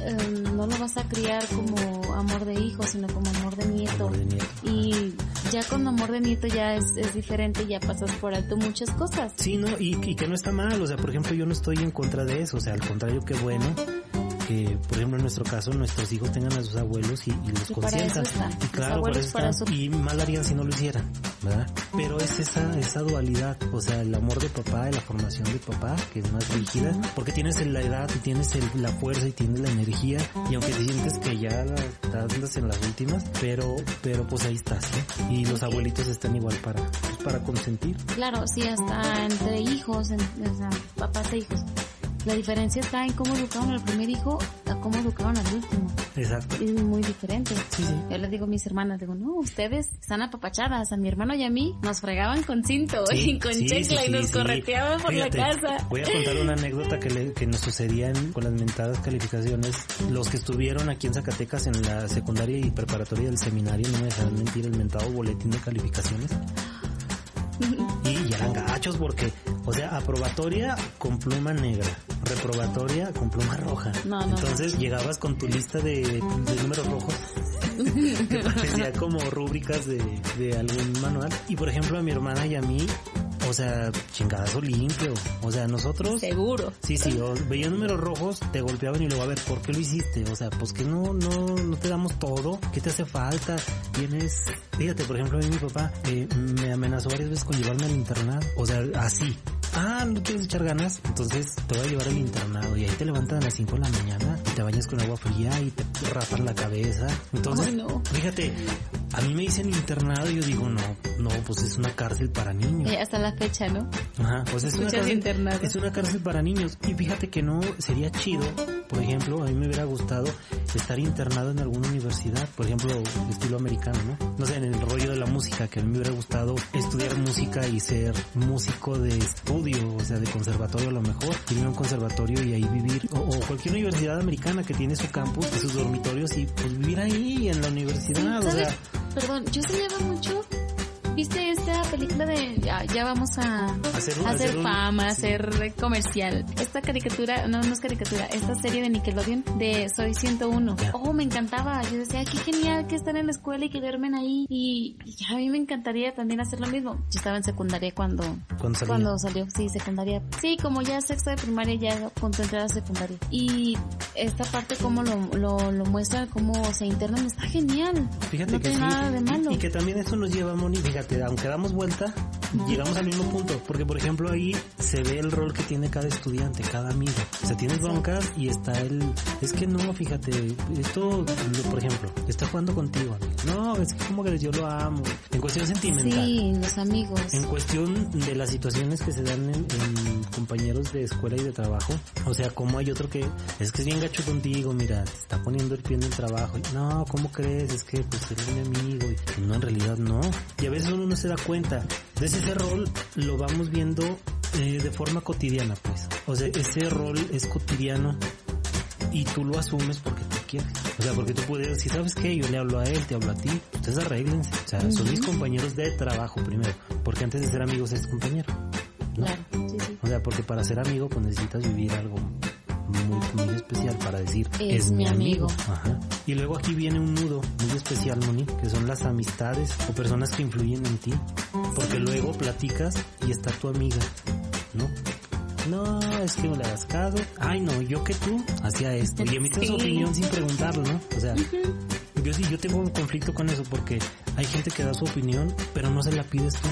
em, no lo vas a criar como amor de hijo, sino como amor de nieto. Amor de nieto. Y ya con amor de nieto ya es, es diferente, ya pasas por alto muchas cosas. Sí, ¿no? Y, y que no está mal, o sea, por ejemplo, yo no estoy en contra de eso, o sea, al contrario, qué bueno que, por ejemplo, en nuestro caso, nuestros hijos tengan a sus abuelos y, y los consientan. Y claro, para eso están. Y mal harían si no lo hicieran, ¿verdad? Pero es esa, esa dualidad, o sea, el amor de papá y la formación de papá, que es más rígida, porque tienes la edad y tienes el- la fuerza y tienes la energía, y aunque sientes que ya la- andas en las últimas, pero, pero pues ahí estás, ¿eh? Y los abuelitos están igual para, pues, para consentir. Claro, sí, hasta entre hijos, o sea, papás e hijos. La diferencia está en cómo educaron al primer hijo a cómo educaron al último. Exacto. Es muy diferente. Sí, sí. Yo les digo a mis hermanas, digo, no, ustedes están apapachadas. A mi hermano y a mí nos fregaban con cinto Sí, y con checla y nos correteaban por Fíjate, la casa. Voy a contar una anécdota que, le- que nos sucedía en- con las mentadas calificaciones. Los que estuvieron aquí en Zacatecas en la secundaria y preparatoria del seminario, no me dejarán mentir, el mentado boletín de calificaciones. [laughs] Y eran gachos porque, o sea, aprobatoria con pluma negra, reprobatoria con pluma roja. No, no, Entonces llegabas con tu lista de, de números rojos que [laughs] parecía como rúbricas de, de algún manual. Y por ejemplo a mi hermana y a mí, o sea, chingadazo limpio. O sea, nosotros... Seguro. Sí, sí, o veía números rojos, te golpeaban y luego, a ver, ¿por qué lo hiciste? O sea, pues que no, no, no te damos todo, ¿qué te hace falta? Tienes, fíjate, por ejemplo, a mí mi papá eh, me amenazó varias veces con llevarme al internado, o sea, así. Ah, ¿no quieres echar ganas? Entonces te voy a llevar al internado y ahí te levantan a las 5 de la mañana y te bañas con agua fría y te rapan la cabeza. Entonces, Ay, no. fíjate, a mí me dicen internado y yo digo, no, no, pues es una cárcel para niños. Eh, hasta la fecha, ¿no? Ajá, pues es una, cárcel, es una cárcel para niños. Y fíjate que no sería chido, por ejemplo, a mí me hubiera gustado estar internado en alguna universidad, por ejemplo, estilo americano, ¿no? No sé, en el rollo de la música, que a mí me hubiera gustado estudiar música y ser músico de estudio, o sea, de conservatorio a lo mejor, irme a un conservatorio y ahí vivir, o, o cualquier universidad americana que tiene su campus y sus dormitorios y pues vivir ahí en la universidad, o sea, Perdón, yo soñaba mucho. ¿Viste esta película de ya, ya vamos a hacer, un- fama, sí. hacer comercial? Esta caricatura, no, no es caricatura, esta serie de Nickelodeon de Soy 101. Ya. Oh, me encantaba. Yo decía, qué genial que están en la escuela y que duermen ahí. Y, a mí me encantaría también hacer lo mismo. Yo estaba en secundaria cuando, Cuando salió, sí, secundaria. Sí, como ya sexto de primaria, ya punto de entrar a secundaria. Y esta parte como lo, lo, lo muestran, cómo se internan, está genial. Fíjate no que tiene sí. nada de malo. Y que también eso nos lleva, Moni, fíjate, aunque damos vuelta, llegamos al mismo punto. Porque, por ejemplo, ahí se ve el rol que tiene cada estudiante, cada amigo. O sea, tienes broncas y está el... Es que no, fíjate, esto, por ejemplo, está jugando contigo, amigo. No, es que como que yo lo amo. En cuestión sentimental. Sí, los amigos. En cuestión de las situaciones que se dan en, en compañeros de escuela y de trabajo, o sea, como hay otro que es que es bien gacho contigo, mira, te está poniendo el pie en el trabajo, y, no, ¿cómo crees? Es que pues eres mi amigo, y no, en realidad no. Y a veces uno no se da cuenta. Entonces ese rol lo vamos viendo eh, de forma cotidiana, pues. O sea, ese rol es cotidiano y tú lo asumes porque tú quieres. O sea, porque tú puedes decir, ¿sabes qué? Yo le hablo a él, te hablo a ti. Entonces arréglense. O sea, son mis compañeros de trabajo primero. Porque antes de ser amigos es compañero. ¿no? Claro, sí, sí. O sea, porque para ser amigo pues necesitas vivir algo muy, muy especial para decir Es mi amigo. Ajá. Y luego aquí viene un nudo muy especial, Moni, que son las amistades o personas que influyen en ti. Porque luego platicas y está tu amiga, ¿no? No, es que no le hagas caso. Ay, no, yo que tú hacía esto. Y emites Sí. su opinión sin preguntarlo, ¿no? O sea, Yo sí, yo tengo un conflicto con eso porque hay gente que da su opinión, pero no se la pides tú.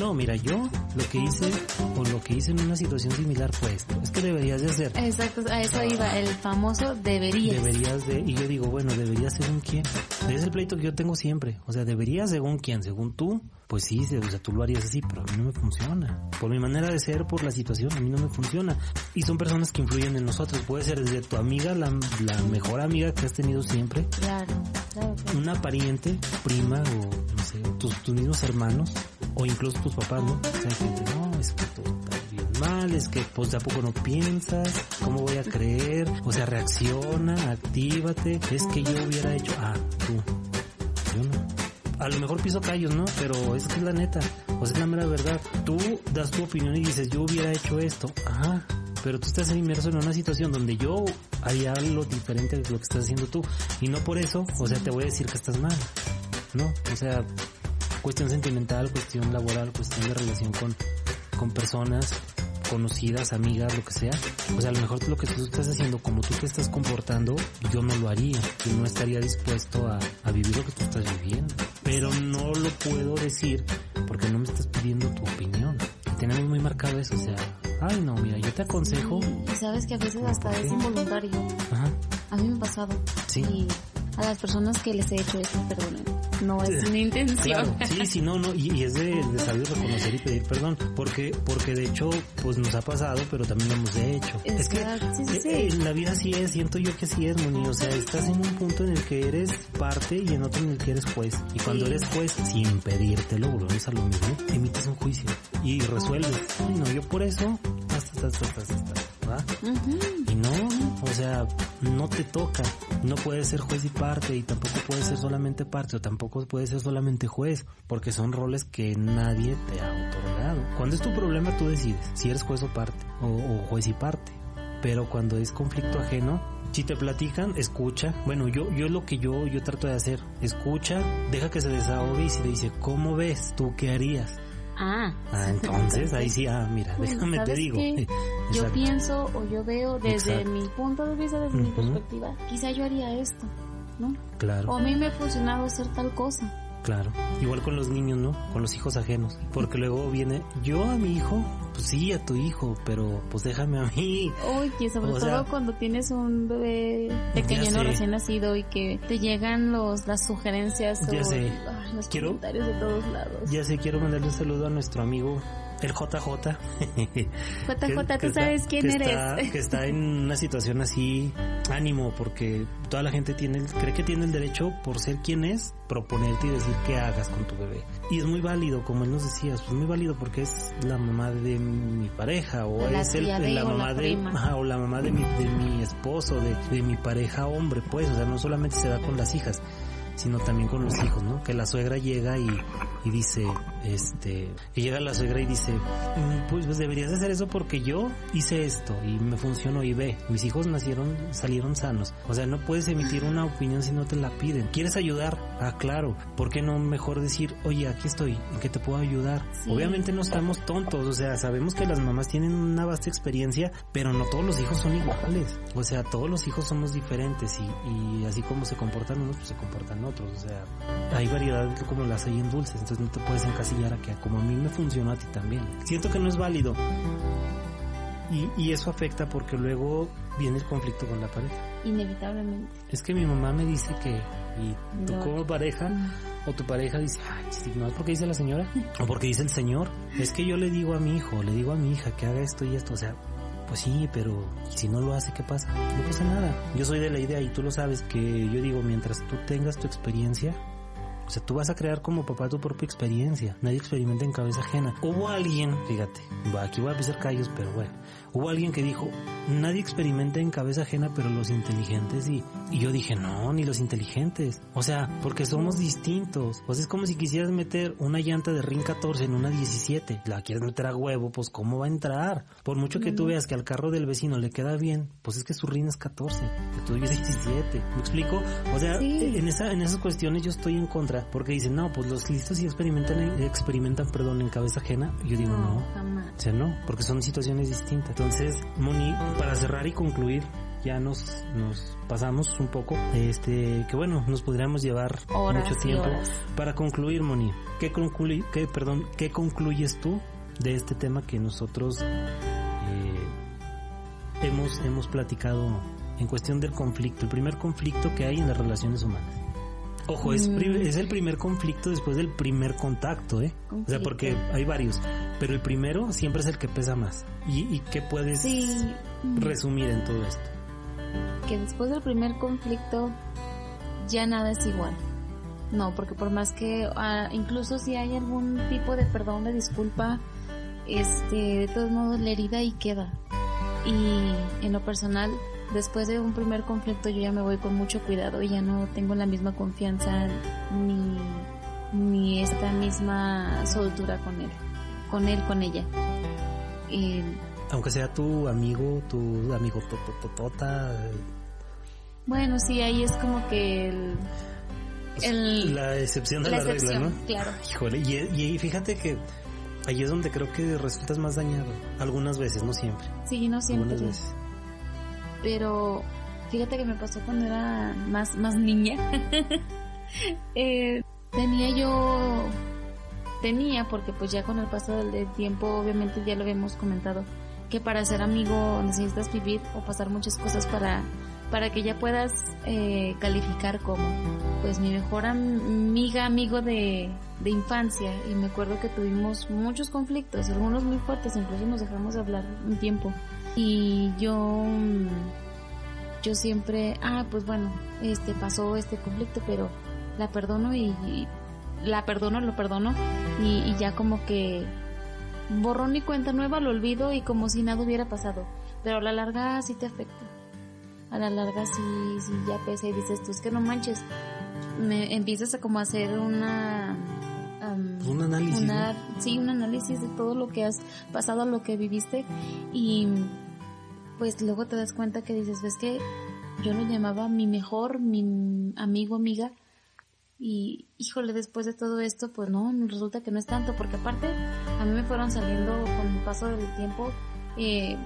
No, mira, yo lo que hice o lo que hice en una situación similar fue esto. Es que deberías de hacer. Exacto, a eso iba, el famoso deberías. Deberías de, y yo digo, bueno, deberías según quién. Es el pleito que yo tengo siempre. O sea, deberías según quién, según tú. Pues sí, o sea, tú lo harías así, pero a mí no me funciona. Por mi manera de ser, por la situación, a mí no me funciona. Y son personas que influyen en nosotros. Puede ser desde tu amiga, la, la mejor amiga que has tenido siempre. Claro, claro. claro. Una pariente, prima o, no sé, tus, tus mismos hermanos. O incluso tus papás, ¿no? O sea, hay gente, no, es que tú estás bien mal, es que pues de a poco no piensas, ¿cómo voy a creer? O sea, reacciona, actívate, es que yo hubiera hecho, ah, tú. A lo mejor piso callos, ¿no? Pero esa es la neta, o sea, es la mera verdad. Tú das tu opinión y dices, yo hubiera hecho esto, ajá, pero tú estás inmerso en una situación donde yo haría algo diferente de lo que estás haciendo tú. Y no por eso, o sea, te voy a decir que estás mal. ¿No? O sea, cuestión sentimental, cuestión laboral, cuestión de relación con, con personas conocidas, amigas, lo que sea. O sea, a lo mejor lo que tú estás haciendo, como tú te estás comportando, yo no lo haría. Yo no estaría dispuesto a, a vivir lo que tú estás viviendo. Pero no lo puedo decir porque no me estás pidiendo tu opinión. Tenemos muy marcado eso, o sea, ay no, mira, yo te aconsejo. Y sabes que a veces hasta es involuntario. Ajá, A mí me ha pasado. Sí. Y a las personas que les he hecho esto, perdonen. No es mi intención. Claro, sí, sí, no, no, y, y es de, de saber reconocer y pedir perdón, porque, porque de hecho, pues nos ha pasado, pero también lo hemos hecho. Es que sí, sí, eh, sí. eh, en la vida sí es, siento yo que sí es, Moni, o sea, estás en un punto en el que eres parte y en otro en el que eres juez. Y cuando Sí. eres juez, sin pedírtelo, volvemos a lo mismo, emites un juicio y resuelves. Ay, no, yo por eso, hasta, hasta, hasta, hasta, Ujú. Y no, o sea, no te toca. No puedes ser juez y parte y tampoco puedes ser solamente parte o tampoco puedes ser solamente juez porque son roles que nadie te ha otorgado. Cuando es tu problema tú decides si eres juez o parte o, o juez y parte. Pero cuando es conflicto ajeno, si te platican, escucha. Bueno, yo, yo lo que yo, yo trato de hacer, escucha, deja que se desahogue y si te dice, ¿cómo ves? ¿Tú qué harías? Ah. Ah, entonces ahí sí, ah, mira, déjame te ¿sabes digo. [laughs] Yo pienso o yo veo desde Exacto. mi punto de vista, desde mi perspectiva, quizá yo haría esto, ¿no? Claro. O a mí me ha funcionado hacer tal cosa. Claro. Igual con los niños, ¿no? Con los hijos ajenos. Porque luego viene, yo a mi hijo, pues sí, a tu hijo, pero pues déjame a mí. Oye, sobre O todo sea, cuando tienes un bebé pequeño, recién nacido y que te llegan los las sugerencias Ya o sé. ay, los Quiero- comentarios de todos lados. Ya sé, quiero mandarle un saludo a nuestro amigo, el JJ. JJ, [laughs] tú sabes quién que eres. Está, que está en una situación así, ánimo, porque toda la gente tiene, el- cree que tiene el derecho, por ser quien es, proponerte y decir qué hagas con tu bebé. Y es muy válido, como él nos decía, es muy válido porque es la mamá de mi pareja, o la es el, de la mamá de, ajá, o la mamá de mi, de mi esposo, de, de mi pareja hombre, pues, o sea, no solamente se da con las hijas, sino también con los hijos, ¿no? Que la suegra llega y, y dice, este, que llega la suegra y dice, "Mm, pues, pues deberías hacer eso porque yo hice esto y me funcionó y ve, mis hijos nacieron, salieron sanos. O sea, no puedes emitir una opinión si no te la piden. ¿Quieres ayudar? Ah, claro. ¿Por qué no mejor decir, oye, aquí estoy, ¿en qué te puedo ayudar? Sí. Obviamente no estamos tontos, o sea, sabemos que las mamás tienen una vasta experiencia, pero no todos los hijos son iguales. O sea, todos los hijos somos diferentes y, y así como se comportan unos, pues se comportan otros. O sea, hay variedad como las hay en dulces, entonces no te puedes encasillar a que como a mí me funcionó a ti también. Siento que no es válido. Y, y eso afecta porque luego viene el conflicto con la pareja. Inevitablemente. Es que mi mamá me dice que, y tú No. como pareja, o tu pareja dice, ay, no es porque dice la señora, o porque dice el señor. Es que yo le digo a mi hijo, le digo a mi hija que haga esto y esto, o sea, pues sí, pero ¿y si no lo hace, ¿qué pasa? No pasa nada. Yo soy de la idea y tú lo sabes que yo digo, mientras tú tengas tu experiencia, o sea, tú vas a crear como papá tu propia experiencia. Nadie experimenta en cabeza ajena. Hubo alguien, fíjate, aquí voy a pisar callos, pero bueno. Hubo alguien que dijo, nadie experimenta en cabeza ajena, pero los inteligentes y, y yo dije, no, ni los inteligentes. O sea, porque somos distintos. O sea, es como si quisieras meter una llanta de RIN 14 en una 17. La quieres meter a huevo, pues ¿cómo va a entrar? Por mucho que tú veas que al carro del vecino le queda bien, pues es que su RIN es 14, que tuyo es 17. ¿Me explico? O sea, Sí. en, esa, en esas cuestiones yo estoy en contra, porque dicen, no, pues los listos sí experimentan, experimentan, perdón, en cabeza ajena. Yo digo, no. jamás. O sea, no, porque son situaciones distintas. Entonces, Moni, para cerrar y concluir, ya nos, nos pasamos un poco, este, que bueno, nos podríamos llevar Horas mucho tiempo. Para concluir, Moni, ¿qué, concluye, qué, perdón, ¿qué concluyes tú de este tema que nosotros eh, hemos, hemos platicado en cuestión del conflicto, el primer conflicto que hay en las relaciones humanas? Ojo, es, Mm. es el primer conflicto después del primer contacto, ¿eh? O sea, porque hay varios, pero el primero siempre es el que pesa más. ¿Y, y qué puedes Sí, mm, resumir en todo esto? que después del primer conflicto ya nada es igual. No, porque por más que ah, incluso si hay algún tipo de perdón, de disculpa, este, de todos modos la herida ahí queda. Y en lo personal, después de un primer conflicto yo ya me voy con mucho cuidado y ya no tengo la misma confianza ni, ni esta misma soltura con él, con él, con ella. Y Aunque sea tu amigo, tu amigo totototota, bueno, sí, ahí es como que el, el- la excepción de la la, regla, ¿no? claro. Híjole, y, y fíjate que ahí es donde creo que resultas más dañado. Algunas veces, no siempre. Sí, no siempre. Algunas veces. Pero fíjate que me pasó cuando era más, más niña. [laughs] Eh, tenía yo, tenía, porque pues ya con el paso del, tiempo, obviamente ya lo habíamos comentado, que para ser amigo necesitas vivir o pasar muchas cosas para, para que ya puedas eh, calificar como, pues mi mejor am- amiga, amigo de, de infancia, y me acuerdo que tuvimos muchos conflictos, algunos muy fuertes, incluso nos dejamos de hablar un tiempo. Y yo, mm, yo siempre, ah, pues bueno, este pasó este conflicto, pero la perdono y, y la perdono, lo perdono y, y ya como que borrón y cuenta nueva, lo olvido y como si nada hubiera pasado. Pero a la larga sí te afecta. A la larga sí, sí ya pesa y dices tú, es que no manches. Me empiezas a como hacer una... Pues un análisis, una- ¿no? Sí, un análisis de todo lo que has pasado, lo que viviste y pues luego te das cuenta que dices, ves que yo lo llamaba mi mejor, mi amigo, amiga, y híjole, después de todo esto, pues no, resulta que no es tanto, porque aparte a mí me fueron saliendo con el paso del tiempo eh,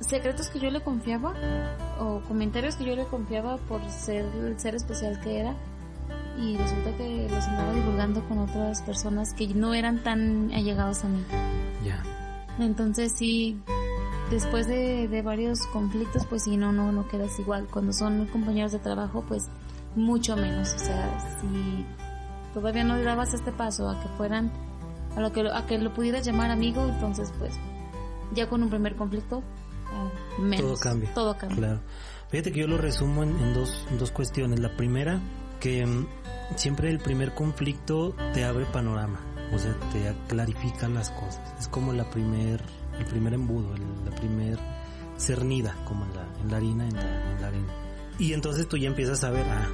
secretos que yo le confiaba o comentarios que yo le confiaba por ser el ser especial que era y resulta que los andaba divulgando con otras personas que no eran tan allegados a mí. Ya. Entonces sí, después de, de varios conflictos, pues sí, no, no, no quedas igual. Cuando son compañeros de trabajo, pues mucho menos. O sea, si todavía no dabas este paso a que fueran, a lo que, a que lo pudieras llamar amigo, entonces pues ya con un primer conflicto, menos. Todo cambia. Todo cambia. Claro. Fíjate que yo lo resumo en, en dos, en dos cuestiones. La primera, que mm, siempre el primer conflicto te abre panorama, o sea, te clarifica las cosas. Es como la primer, el primer embudo, el- la primer cernida, como en la, en la harina, en la, en la arena. Y entonces tú ya empiezas a ver, ah,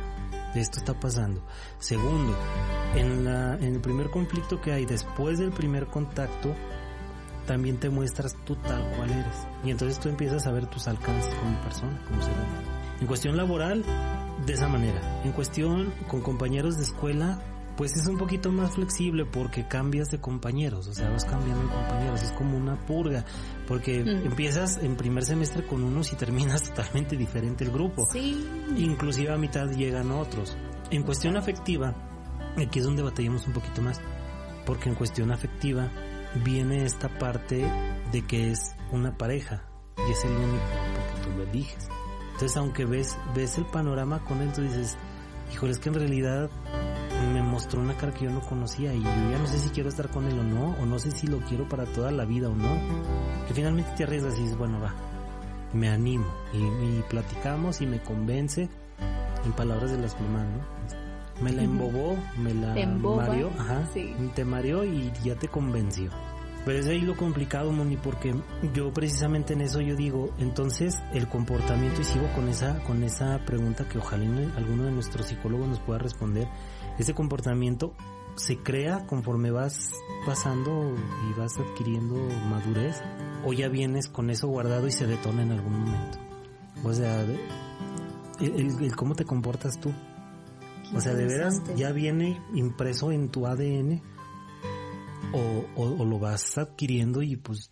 esto está pasando. Segundo, en, la, en el primer conflicto que hay después del primer contacto, también te muestras tú tal cual eres. Y entonces tú empiezas a ver tus alcances como persona, como ser humano. En cuestión laboral, de esa manera. En cuestión con compañeros de escuela, pues es un poquito más flexible porque cambias de compañeros, o sea, vas cambiando de compañeros, es como una purga, porque Mm. empiezas en primer semestre con unos y terminas [laughs] totalmente diferente el grupo. Sí, Inclusive a mitad llegan otros. En cuestión afectiva, aquí es donde batallamos un poquito más, porque en cuestión afectiva viene esta parte de que es una pareja y es el único porque tú lo eliges. Entonces, aunque ves ves el panorama con él, tú dices, híjole, es que en realidad mostró una cara que yo no conocía y yo ya no sé si quiero estar con él o no, o no sé si lo quiero para toda la vida o no. Que finalmente te arriesgas y dices, bueno, va, me animo y, y platicamos y me convence en palabras de las mamás, ¿no? Me la embobó, me la mareó, ajá, sí. te mareó y ya te convenció. Pero es ahí lo complicado, Moni, porque yo precisamente en eso yo digo, entonces el comportamiento, y sigo con esa, con esa pregunta que ojalá alguno de nuestros psicólogos nos pueda responder, ese comportamiento se crea conforme vas pasando y vas adquiriendo madurez, o ya vienes con eso guardado y se detona en algún momento. O sea, el, el- el cómo te comportas tú. qué O sea, de veras ya viene impreso en tu ADN o, o, o lo vas adquiriendo y pues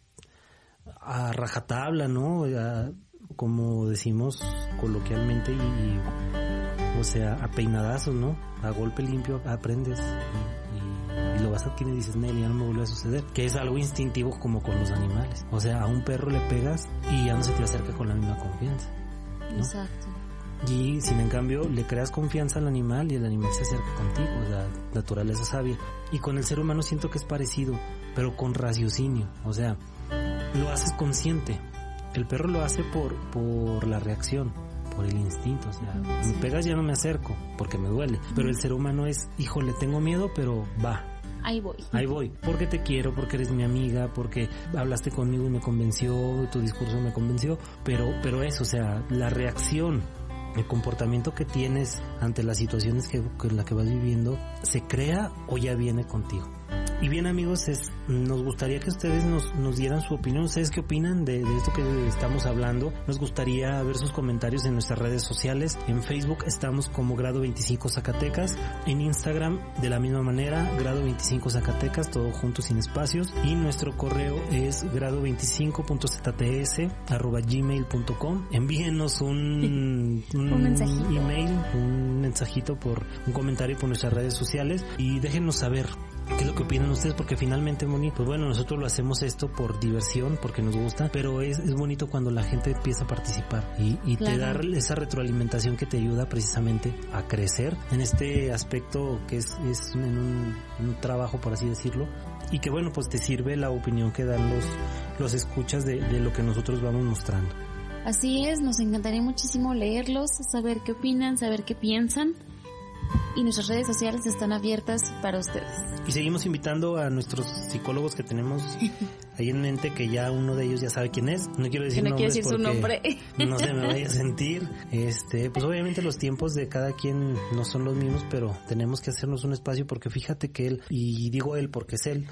a rajatabla, ¿no? A- como decimos coloquialmente y, o sea, a peinadazos, ¿no? A golpe limpio aprendes y, lo vas a adquirir y dices, Nelly, ya no me vuelve a suceder. Que es algo instintivo como con los animales. O sea, a un perro le pegas y ya no se te acerca con la misma confianza. Exacto. Y sin en cambio le creas confianza al animal y el animal se acerca contigo, la naturaleza sabia. Y con el ser humano siento que es parecido, pero con raciocinio. O sea, lo haces consciente. El perro lo hace por, por la reacción, por el instinto. O sea, me pegas ya no me acerco porque me duele. Pero el ser humano es, hijo, le tengo miedo, pero va, ahí voy. Ahí voy. Porque te quiero, porque eres mi amiga, porque hablaste conmigo y me convenció, tu discurso me convenció, pero, pero eso, o sea, la reacción el comportamiento que tienes ante las situaciones que, en la que vas viviendo se crea o ya viene contigo. Y bien amigos, es, nos gustaría que ustedes nos, nos dieran su opinión. ¿Ustedes qué opinan de, de, esto que estamos hablando? Nos gustaría ver sus comentarios en nuestras redes sociales. En Facebook estamos como Grado 25 Zacatecas. En Instagram de la misma manera, Grado 25 Zacatecas, todo junto sin espacios. Y nuestro correo es grado25.zts arroba gmail.com. Envíenos un, [laughs] un, un mensajito. email, un mensajito por un comentario por nuestras redes sociales y déjenos saber qué es lo que opinan ustedes, porque finalmente, Moni, pues bueno, nosotros lo hacemos esto por diversión, porque nos gusta, pero es, es bonito cuando la gente empieza a participar y, y Claro. te da esa retroalimentación que te ayuda precisamente a crecer en este aspecto que es, es en un, en un trabajo, por así decirlo, y que bueno, pues te sirve la opinión que dan los, los escuchas de, de lo que nosotros vamos mostrando. Así es, nos encantaría muchísimo leerlos, saber qué opinan, saber qué piensan. Y nuestras redes sociales están abiertas para ustedes. Y seguimos invitando a nuestros psicólogos que tenemos [laughs] ahí en mente, que ya uno de ellos ya sabe quién es. No quiero decir no quiero nombres decir su nombre. [laughs] No se me vaya a [laughs] sentir. Este, pues obviamente los tiempos de cada quien no son los mismos, pero tenemos que hacernos un espacio porque fíjate que él, y digo él porque es él.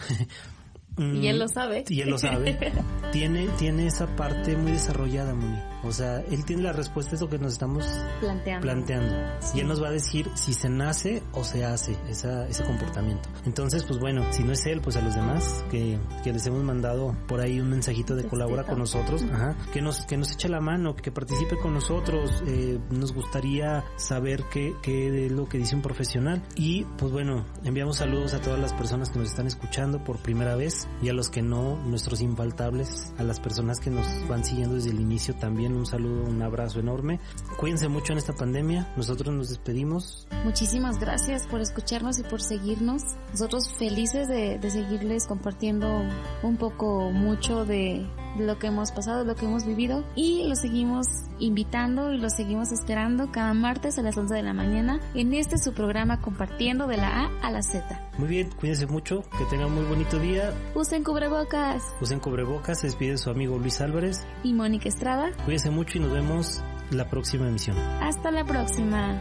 Y él lo sabe. Y él lo sabe. [laughs] tiene, tiene esa parte muy desarrollada, Moni. O sea, él tiene la respuesta a lo que nos estamos Planteando. planteando. Sí. Y él nos va a decir si se nace o se hace esa, ese comportamiento. Entonces, pues bueno, si no es él, pues a los demás que, que les hemos mandado por ahí un mensajito de colabora con nosotros, ajá, que nos, que nos eche la mano, que participe con nosotros. eh, nos gustaría saber qué, qué es lo que dice un profesional. Y pues bueno, enviamos saludos a todas las personas que nos están escuchando por primera vez y a los que no, nuestros infaltables, a las personas que nos van siguiendo desde el inicio también un saludo, un abrazo enorme. Cuídense mucho en esta pandemia. Nosotros nos despedimos. Muchísimas gracias por escucharnos y por seguirnos. Nosotros felices de, de seguirles compartiendo un poco mucho de, de lo que hemos pasado, de lo que hemos vivido. Y los seguimos invitando y los seguimos esperando cada martes a las 11 de la mañana en este su programa compartiendo de la A a la Z. Muy bien, cuídense mucho, que tengan muy bonito día. Usen cubrebocas Usen cubrebocas, se despide su amigo Luis Álvarez. y Mónica Estrada. Cuídense mucho y nos vemos la próxima emisión. Hasta la próxima.